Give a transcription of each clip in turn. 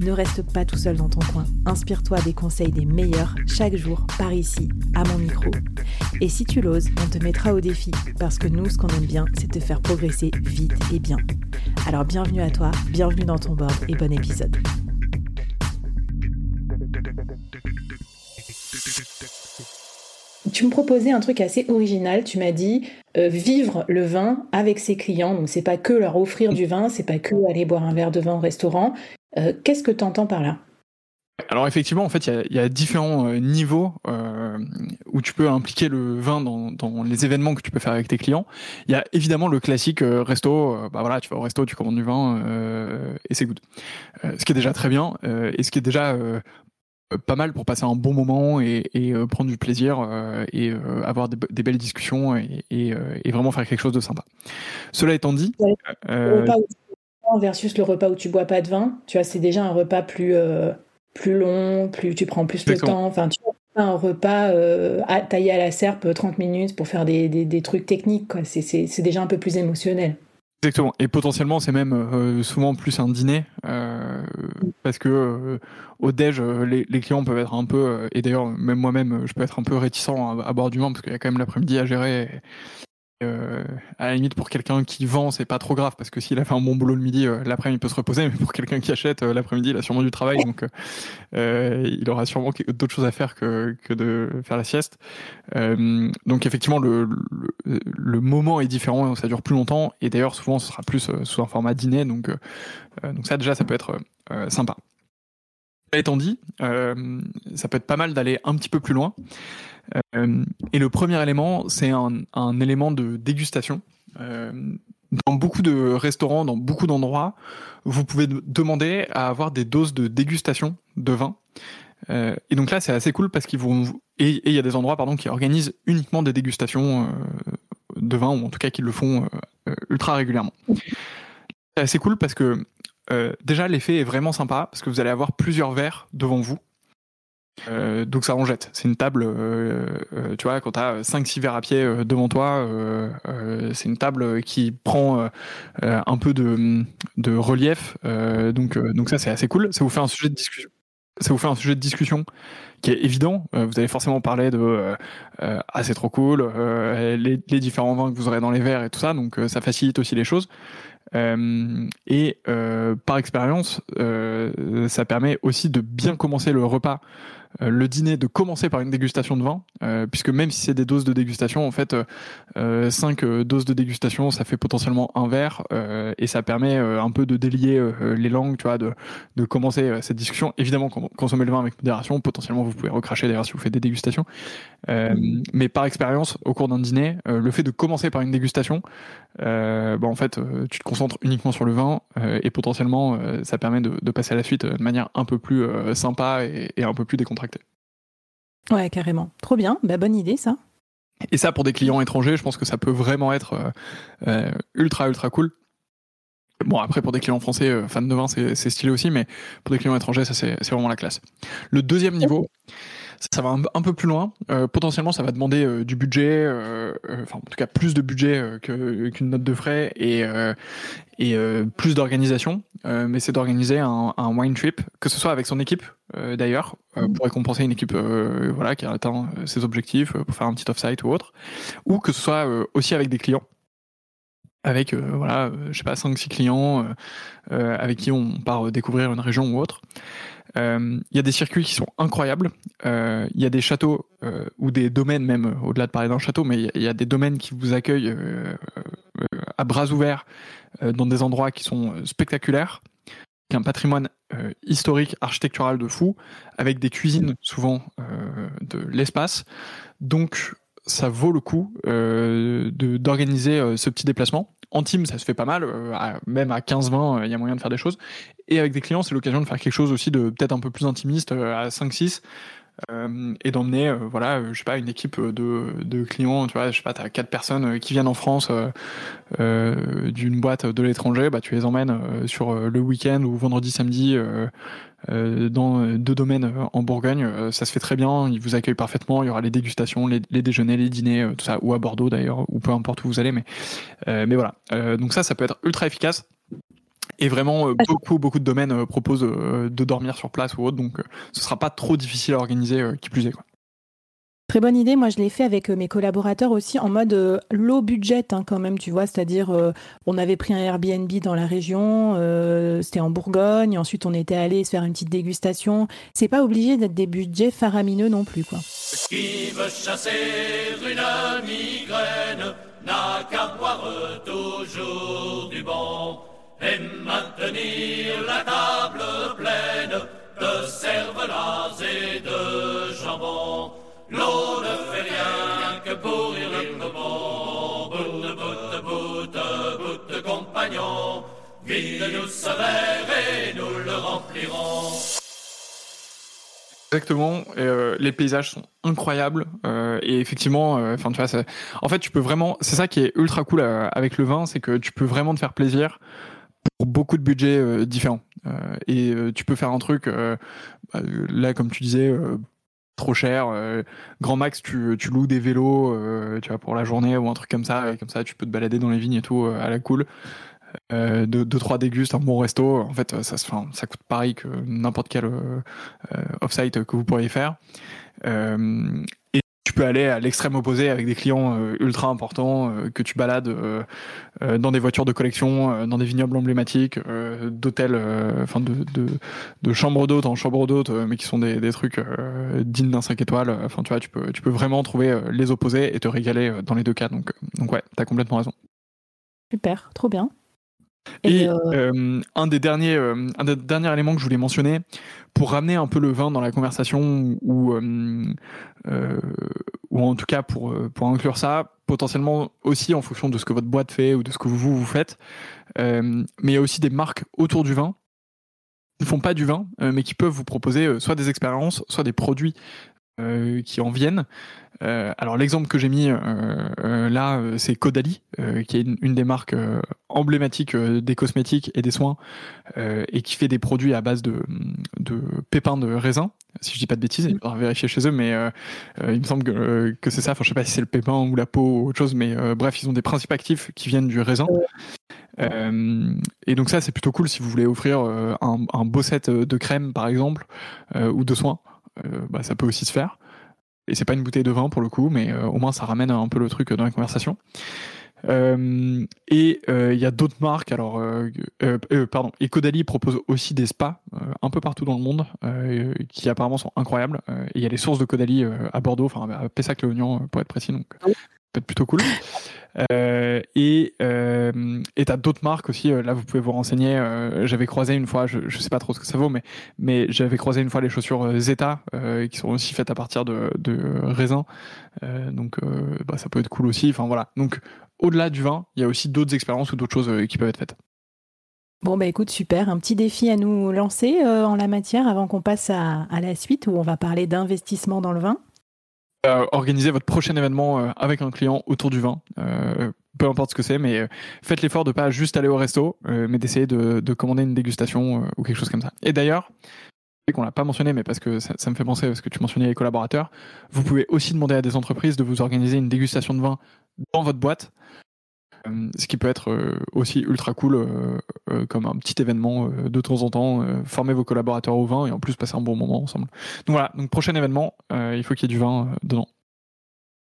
Ne reste pas tout seul dans ton coin. Inspire-toi des conseils des meilleurs chaque jour par ici, à mon micro. Et si tu l'oses, on te mettra au défi parce que nous, ce qu'on aime bien, c'est te faire progresser vite et bien. Alors bienvenue à toi, bienvenue dans ton board et bon épisode. Tu me proposais un truc assez original. Tu m'as dit euh, vivre le vin avec ses clients. Donc c'est pas que leur offrir du vin, c'est pas que aller boire un verre de vin au restaurant. Euh, qu'est-ce que tu entends par là? Alors effectivement, en fait, il y, a, différents euh, niveaux où tu peux impliquer le vin dans, les événements que tu peux faire avec tes clients. Il y a évidemment le classique resto. bah voilà, tu vas au resto, tu commandes du vin et c'est good. ce qui est déjà très bien et ce qui est déjà euh, pas mal pour passer un bon moment et, euh, prendre du plaisir euh, et avoir des, belles discussions et, vraiment faire quelque chose de sympa. Cela étant dit, versus le repas où tu bois pas de vin, tu vois, c'est déjà un repas plus plus long, plus tu prends plus le temps. Enfin, tu vois, un repas taillé à la serpe 30 minutes pour faire des, des trucs techniques. C'est déjà un peu plus émotionnel. Exactement. Et potentiellement, c'est même euh, souvent plus un dîner, euh, parce que euh, au déj, les, clients peuvent être un peu, et d'ailleurs même moi-même, je peux être un peu réticent à, à boire du vin parce qu'il y a quand même l'après-midi à gérer. Euh, à la limite pour quelqu'un qui vend c'est pas trop grave parce que s'il a fait un bon boulot le midi euh, l'après-midi il peut se reposer mais pour quelqu'un qui achète euh, l'après-midi il a sûrement du travail donc il aura sûrement d'autres choses à faire que, que de faire la sieste. Donc effectivement le, le, moment est différent ça dure plus longtemps et d'ailleurs souvent ce sera plus sous un format dîner donc donc ça déjà ça peut être sympa. Étant dit, ça peut être pas mal d'aller un petit peu plus loin. euh, et le premier élément, c'est un, élément de dégustation. Euh, dans beaucoup de restaurants, dans beaucoup d'endroits, vous pouvez demander à avoir des doses de dégustation de vin. Euh, et donc là, c'est assez cool parce qu'ils vont et il y a des endroits pardon qui organisent uniquement des dégustations de vin ou en tout cas qui le font ultra régulièrement. C'est assez cool parce que déjà l'effet est vraiment sympa parce que vous allez avoir plusieurs verres devant vous euh, donc ça en jette. C'est une table, euh, euh, tu vois, quand tu as 5-6 verres à pied devant toi, c'est une table qui prend un peu de, relief. donc, donc ça, c'est assez cool. Ça vous fait un sujet de discussion. Ça vous fait un sujet de discussion qui est évident. vous allez forcément parler de ah c'est trop cool, les, les, différents vins que vous aurez dans les verres et tout ça. Donc ça facilite aussi les choses. et par expérience, ça permet aussi de bien commencer le repas le dîner de commencer par une dégustation de vin, euh, puisque même si c'est des doses de dégustation, en fait, 5 euh, doses de dégustation, ça fait potentiellement un verre, et ça permet un peu de délier les langues, tu vois, de, de commencer cette discussion. Évidemment, consommer le vin avec modération, potentiellement vous pouvez recracher d'ailleurs si vous faites des dégustations, mais par expérience, au cours d'un dîner, le fait de commencer par une dégustation, bah, en fait, tu te concentres uniquement sur le vin, et potentiellement, ça permet de, de, passer à la suite de manière un peu plus sympa et, et un peu plus décontractée. Ouais, carrément. Trop bien. Bah, bonne idée, ça. Et ça, pour des clients étrangers, je pense que ça peut vraiment être euh, euh, ultra, ultra cool. Bon, après, pour des clients français, euh, fans de vin, c'est stylé aussi, mais pour des clients étrangers, ça, c'est vraiment la classe. Le deuxième niveau, ça va un, peu plus loin. potentiellement, ça va demander du budget, enfin, en tout cas, plus de budget qu'une note de frais et, et plus d'organisation. mais c'est d'organiser un, un, wine trip, que ce soit avec son équipe euh, d'ailleurs, euh, pour récompenser une équipe euh, voilà, qui a atteint ses objectifs, pour faire un petit off-site ou autre, ou que ce soit aussi avec des clients avec voilà je sais pas 5 6 clients avec qui on part découvrir une région ou autre il y a des circuits qui sont incroyables il y a des châteaux ou des domaines même au-delà de parler d'un château mais il y, a des domaines qui vous accueillent à bras ouverts dans des endroits qui sont spectaculaires un patrimoine euh, historique, architectural de fou, avec des cuisines souvent euh, de l'espace. Donc ça vaut le coup euh, d'organiser ce petit déplacement. En team, ça se fait pas mal, même à 15-20, il y a moyen de faire des choses. Et avec des clients, c'est l'occasion de faire quelque chose aussi de peut-être un peu plus intimiste, à 5-6. Et d'emmener voilà je sais pas une équipe de, de clients tu vois je sais pas t'as quatre personnes qui viennent en France d'une boîte de l'étranger bah tu les emmènes sur le week-end ou vendredi samedi dans deux domaines en Bourgogne. Ça se fait très bien ils vous accueillent parfaitement il y aura les dégustations les, les déjeuners les dîners tout ça ou à Bordeaux d'ailleurs ou peu importe où vous allez mais mais voilà. Donc ça ça peut être ultra efficace et vraiment, euh, beaucoup, beaucoup de domaines euh, proposent euh, de dormir sur place ou autre, donc ce sera pas trop difficile à organiser, qui plus est. Quoi. Très bonne idée. Moi, je l'ai fait avec mes collaborateurs aussi en mode low budget hein, quand même, tu vois. C'est-à-dire, on avait pris un Airbnb dans la région, c'était en Bourgogne. Ensuite, on était allé se faire une petite dégustation. C'est pas obligé d'être des budgets faramineux non plus, quoi. Qui veut chasser une migraine n'a qu'à boire toujours du bon et maintenir la table pleine de cervelas et de jambon. L'eau ne fait rien que pourrir le bon. Bout bout bout bout de compagnon. Vide-nous ce verre et nous le remplirons. Exactement. Euh, les paysages sont incroyables euh, et effectivement, euh, enfin tu vois, en fait, tu peux vraiment. C'est ça qui est ultra cool euh, avec le vin, c'est que tu peux vraiment te faire plaisir beaucoup de budgets euh, différents. Euh, et euh, tu peux faire un truc, bah, là comme tu disais, trop cher. grand max, tu, tu, loues des vélos, tu vois, pour la journée ou un truc comme ça. Et comme ça, tu peux te balader dans les vignes et tout à la cool. Deux, deux, trois dégustes, un bon resto. En fait, ça, ça, coûte pareil que n'importe quel off-site que vous pourriez faire. Tu peux aller à l'extrême opposé avec des clients euh, ultra importants euh, que tu balades euh, dans des voitures de collection, dans des vignobles emblématiques, d'hôtels, enfin de, chambres d'hôtes en chambres d'hôtes, mais qui sont des, trucs dignes d'un 5 étoiles. Enfin, tu vois, tu peux vraiment trouver les opposés et te régaler dans les deux cas. Donc, donc ouais, t'as complètement raison. Super, trop bien. Et, un des derniers, un des derniers éléments que je voulais mentionner pour ramener un peu le vin dans la conversation ou euh, ou en tout cas pour, euh, pour inclure ça, potentiellement aussi en fonction de ce que votre boîte fait ou de ce que vous, vous faites. Euh, mais il y a aussi des marques autour du vin qui ne font pas du vin, mais qui peuvent vous proposer soit des expériences, soit des produits qui en viennent. Euh, alors l'exemple que j'ai mis euh, euh, là, c'est Caudalie, qui est une, des marques emblématiques des cosmétiques et des soins, et qui fait des produits à base de, de pépins de raisin. Si je dis pas de bêtises, il faudra vérifier chez eux, mais il me semble que, que c'est ça. Enfin, je sais pas si c'est le pépin ou la peau ou autre chose, mais bref, ils ont des principes actifs qui viennent du raisin. et donc ça, c'est plutôt cool si vous voulez offrir un, un, beau set de crème, par exemple, ou de soins. bah, ça peut aussi se faire et c'est pas une bouteille de vin pour le coup, mais euh, au moins ça ramène un peu le truc dans la conversation. Euh, et euh, il y a d'autres marques. Alors, pardon. Et Caudalie propose aussi des spas un peu partout dans le monde, qui apparemment sont incroyables. et il y a les sources de Caudalie à Bordeaux, enfin à Pessac-le-Oignon pour être précis. Donc, peut être plutôt cool. Euh, et euh, et t'as d'autres marques aussi. Euh, là, vous pouvez vous renseigner. Euh, j'avais croisé une fois, je, je sais pas trop ce que ça vaut, mais mais j'avais croisé une fois les chaussures Zeta qui sont aussi faites à partir de, de raisin. donc bah, ça peut être cool aussi. Enfin voilà. Donc au-delà du vin, il y a aussi d'autres expériences ou d'autres choses qui peuvent être faites. Bon, bah écoute, super. Un petit défi à nous lancer en la matière avant qu'on passe à, à, la suite où on va parler d'investissement dans le vin. Euh, organiser votre prochain événement euh, avec un client autour du vin. Euh, peu importe ce que c'est, mais faites l'effort de pas juste aller au resto, mais d'essayer de, de, commander une dégustation ou quelque chose comme ça. Et d'ailleurs, qu'on l'a pas mentionné, mais parce que ça, ça, me fait penser parce que tu mentionnais les collaborateurs, vous pouvez aussi demander à des entreprises de vous organiser une dégustation de vin dans votre boîte euh, ce qui peut être euh, aussi ultra cool euh, comme un petit événement de temps en temps. former vos collaborateurs au vin et en plus passer un bon moment ensemble. Donc voilà, donc prochain événement, il faut qu'il y ait du vin dedans.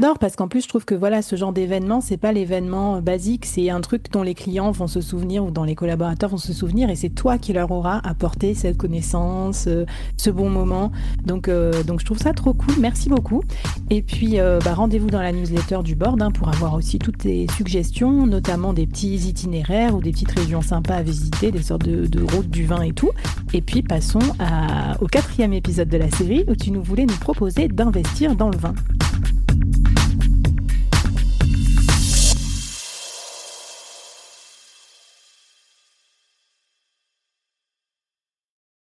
J'adore parce qu'en plus je trouve que voilà ce genre d'événement c'est pas l'événement basique c'est un truc dont les clients vont se souvenir ou dont les collaborateurs vont se souvenir et c'est toi qui leur aura apporté cette connaissance euh, ce bon moment. Donc euh, donc je trouve ça trop cool. Merci beaucoup. Et puis euh, bah, rendez-vous dans la newsletter du board hein, pour avoir aussi toutes tes suggestions notamment des petits itinéraires ou des petites régions sympas à visiter des sortes de, routes du vin et tout. Et puis passons au quatrième épisode de la série où tu nous voulais nous proposer d'investir dans le vin.